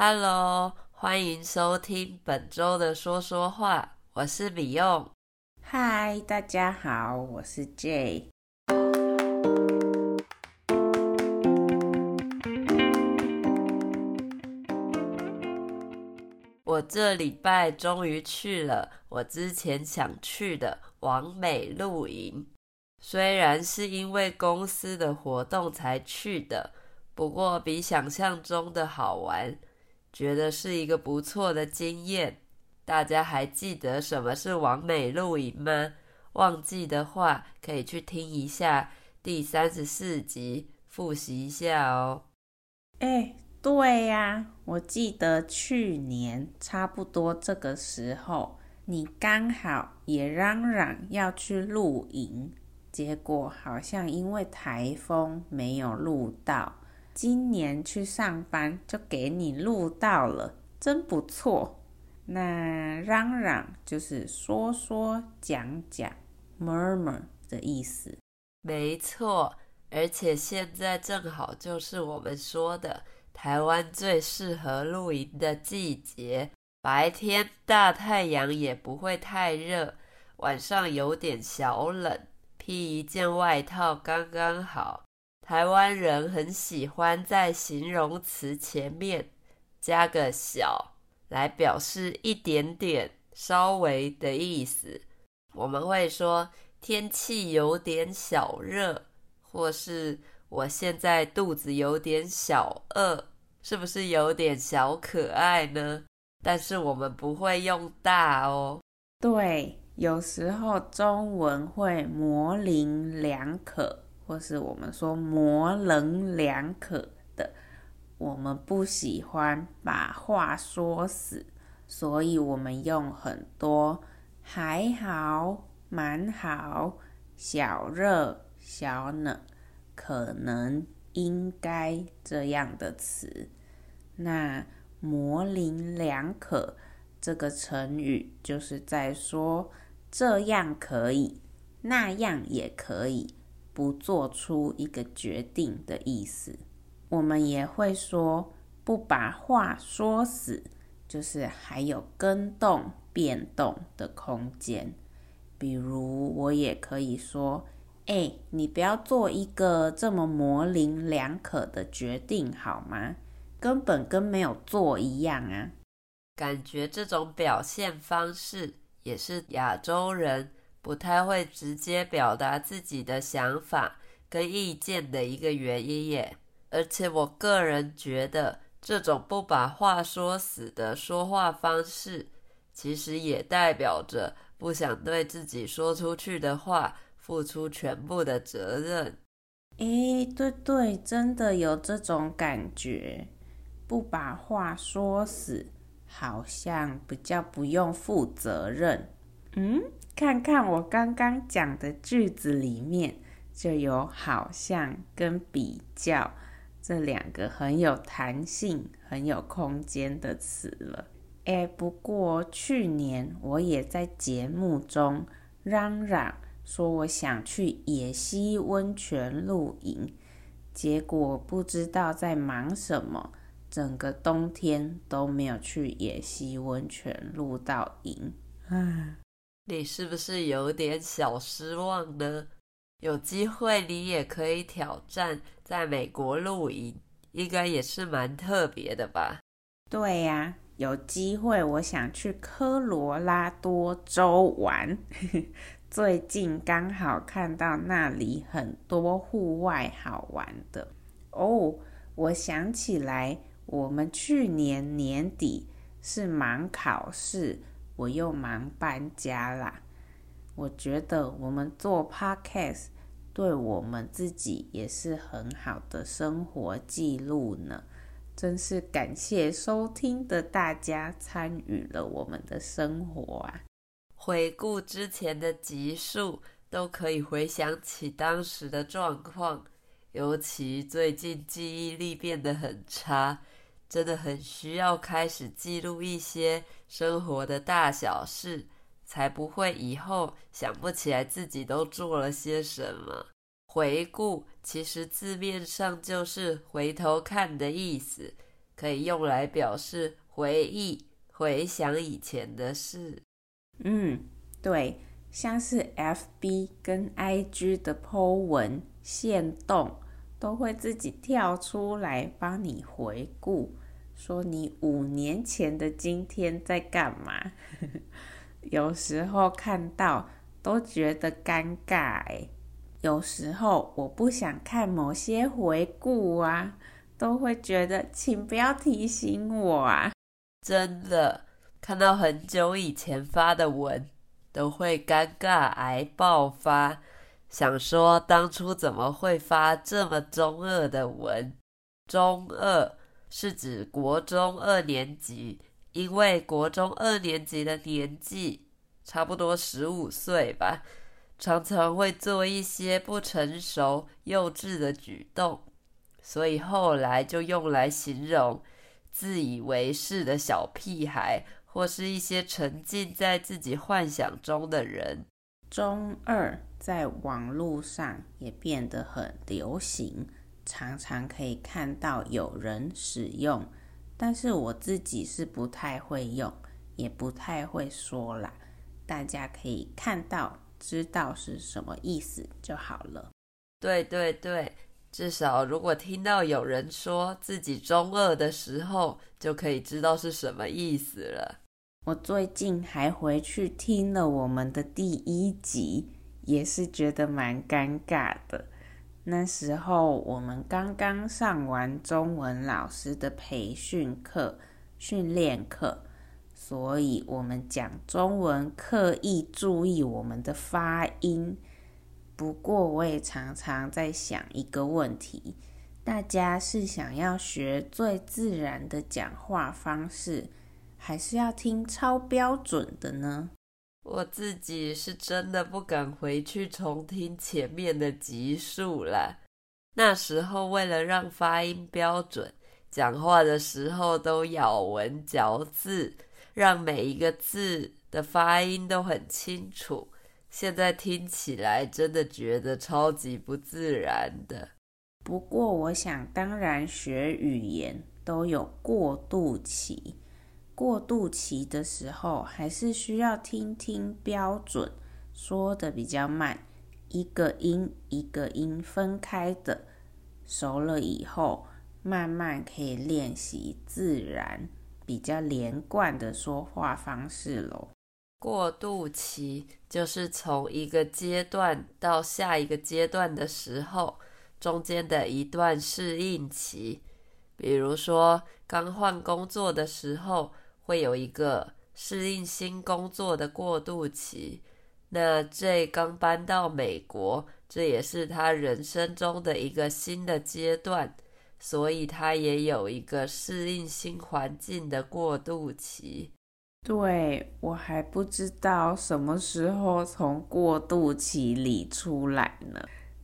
Hello，欢迎收听本周的说说话，我是米用。Hi，大家好，我是 Jay。我这礼拜终于去了我之前想去的完美露营，虽然是因为公司的活动才去的，不过比想象中的好玩，觉得是一个不错的经验。大家还记得什么是完美露营吗？忘记的话，可以去听一下第三十四集，复习一下哦。哎。对呀，我记得去年差不多这个时候，你刚好也嚷嚷要去露营，结果好像因为台风没有录到。今年去上班就给你录到了，真不错。那嚷嚷就是说说讲讲，murmur 的意思。没错，而且现在正好就是我们说的。台湾最适合露营的季节，白天大太阳也不会太热，晚上有点小冷，披一件外套刚刚好。台湾人很喜欢在形容词前面加个“小”，来表示一点点、稍微的意思。我们会说天气有点小热，或是我现在肚子有点小饿。是不是有点小可爱呢？但是我们不会用大哦。对，有时候中文会模棱两可，或是我们说模棱两可的。我们不喜欢把话说死，所以我们用很多还好、蛮好、小热、小冷、可能、应该这样的词。那模棱两可这个成语，就是在说这样可以，那样也可以，不做出一个决定的意思。我们也会说不把话说死，就是还有更动变动的空间。比如，我也可以说：“哎，你不要做一个这么模棱两可的决定，好吗？”根本跟没有做一样啊！感觉这种表现方式也是亚洲人不太会直接表达自己的想法跟意见的一个原因耶。而且我个人觉得，这种不把话说死的说话方式，其实也代表着不想对自己说出去的话付出全部的责任。诶，对对，真的有这种感觉。不把话说死，好像比较不用负责任。嗯，看看我刚刚讲的句子里面，就有好像跟比较这两个很有弹性、很有空间的词了。哎，不过去年我也在节目中嚷嚷说我想去野溪温泉露营，结果不知道在忙什么。整个冬天都没有去野溪温泉露到营，你是不是有点小失望呢？有机会你也可以挑战在美国露营，应该也是蛮特别的吧？对呀，有机会我想去科罗拉多州玩，最近刚好看到那里很多户外好玩的哦，我想起来。我们去年年底是忙考试，我又忙搬家啦。我觉得我们做 podcast 对我们自己也是很好的生活记录呢。真是感谢收听的大家参与了我们的生活啊！回顾之前的集数，都可以回想起当时的状况，尤其最近记忆力变得很差。真的很需要开始记录一些生活的大小事，才不会以后想不起来自己都做了些什么。回顾其实字面上就是回头看的意思，可以用来表示回忆、回想以前的事。嗯，对，像是 FB 跟 IG 的 po 文、限动，都会自己跳出来帮你回顾，说你五年前的今天在干嘛。有时候看到都觉得尴尬诶。有时候我不想看某些回顾啊，都会觉得请不要提醒我啊。真的，看到很久以前发的文，都会尴尬癌爆发，想说当初怎么会发这么中二的文？中二是指国中二年级，因为国中二年级的年纪差不多十五岁吧。常常会做一些不成熟、幼稚的举动，所以后来就用来形容自以为是的小屁孩，或是一些沉浸在自己幻想中的人。中二在网络上也变得很流行，常常可以看到有人使用，但是我自己是不太会用，也不太会说啦。大家可以看到。知道是什么意思就好了。对对对，至少如果听到有人说自己中二的时候，就可以知道是什么意思了。我最近还回去听了我们的第一集，也是觉得蛮尴尬的。那时候我们刚刚上完中文老师的培训课、训练课。所以，我们讲中文刻意注意我们的发音。不过，我也常常在想一个问题：大家是想要学最自然的讲话方式，还是要听超标准的呢？我自己是真的不敢回去重听前面的集数了。那时候，为了让发音标准，讲话的时候都咬文嚼字。让每一个字的发音都很清楚，现在听起来真的觉得超级不自然的。不过，我想当然学语言都有过渡期，过渡期的时候还是需要听听标准，说得比较慢，一个音一个音分开的，熟了以后慢慢可以练习自然。比较连贯的说话方式喽。过渡期就是从一个阶段到下一个阶段的时候，中间的一段适应期。比如说，刚换工作的时候，会有一个适应新工作的过渡期。那 J 刚搬到美国，这也是他人生中的一个新的阶段。所以他也有一个适应新环境的过渡期。对，我还不知道什么时候从过渡期里出来呢。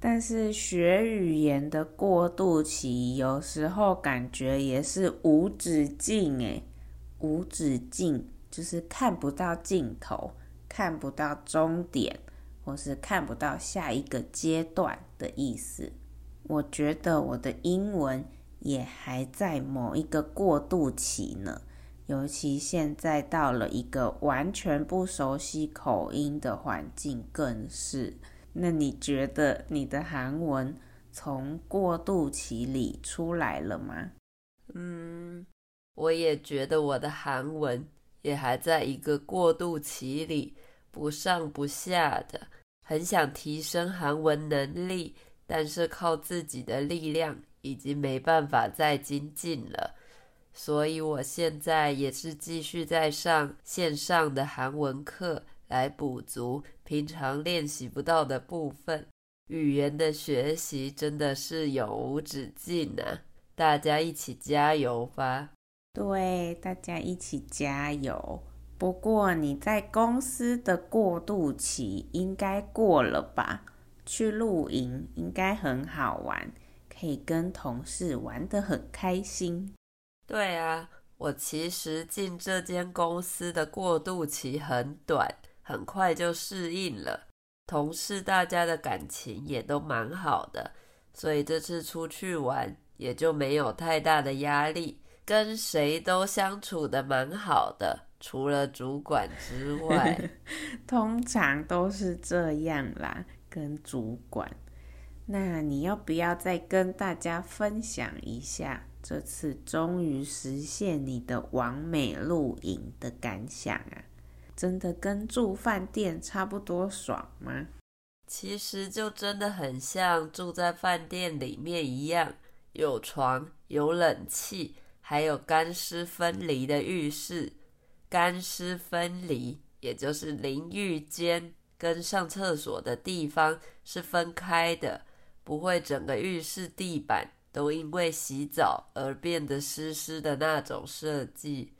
但是学语言的过渡期，有时候感觉也是无止境诶，无止境就是看不到尽头，看不到终点，或是看不到下一个阶段的意思。我觉得我的英文也还在某一个过渡期呢，尤其现在到了一个完全不熟悉口音的环境，更是。那你觉得你的韩文从过渡期里出来了吗？嗯，我也觉得我的韩文也还在一个过渡期里，不上不下的，很想提升韩文能力。但是靠自己的力量已经没办法再精进了，所以我现在也是继续在上线上的韩文课来补足平常练习不到的部分。语言的学习真的是永无止境啊！大家一起加油吧！对，大家一起加油。不过你在公司的过渡期应该过了吧？去露营应该很好玩，可以跟同事玩得很开心。对啊，我其实进这间公司的过渡期很短，很快就适应了。同事大家的感情也都蛮好的，所以这次出去玩也就没有太大的压力，跟谁都相处的蛮好的，除了主管之外，通常都是这样啦，跟主管。那你要不要再跟大家分享一下这次终于实现你的完美露营的感想啊？真的跟住饭店差不多爽吗？其实就真的很像住在饭店里面一样，有床、有冷气，还有干湿分离的浴室。干湿分离，也就是淋浴间跟上厕所的地方是分开的，不会整个浴室地板都因为洗澡而变得湿湿的那种设计。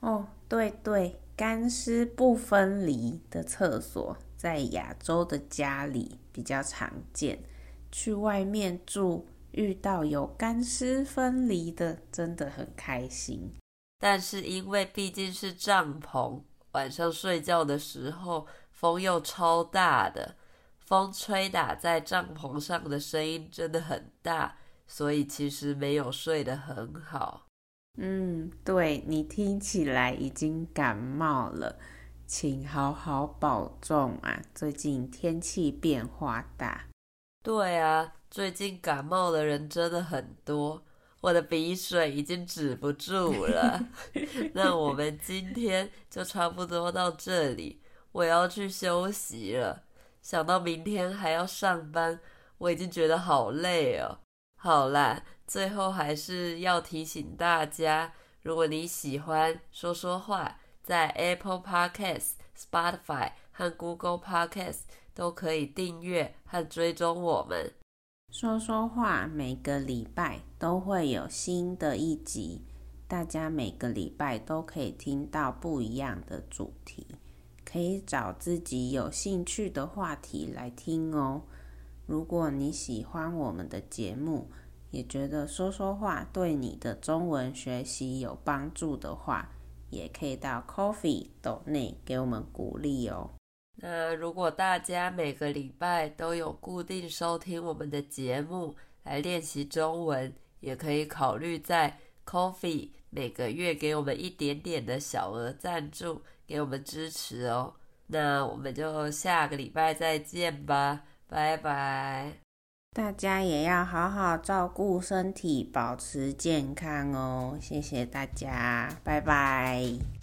哦，对对，干湿不分离的厕所。在亚洲的家里比较常见，去外面住遇到有干湿分离的，真的很开心。但是因为毕竟是帐篷，晚上睡觉的时候风又超大的，风吹打在帐篷上的声音真的很大，所以其实没有睡得很好。嗯，对，你听起来已经感冒了。请好好保重啊！最近天气变化大。对啊，最近感冒的人真的很多，我的鼻水已经止不住了。那我们今天就差不多到这里，我要去休息了。想到明天还要上班，我已经觉得好累哦。好啦，最后还是要提醒大家，如果你喜欢说说话。在 Apple Podcast、Spotify 和 Google Podcast 都可以订阅和追踪我们。说说话，每个礼拜都会有新的一集，大家每个礼拜都可以听到不一样的主题，可以找自己有兴趣的话题来听哦。如果你喜欢我们的节目，也觉得说说话对你的中文学习有帮助的话，也可以到 Coffee 斗内给我们鼓励哦。那如果大家每个礼拜都有固定收听我们的节目来练习中文，也可以考虑在 Coffee 每个月给我们一点点的小额赞助，给我们支持哦。那我们就下个礼拜再见吧，拜拜。大家也要好好照顾身体，保持健康哦！谢谢大家，拜拜。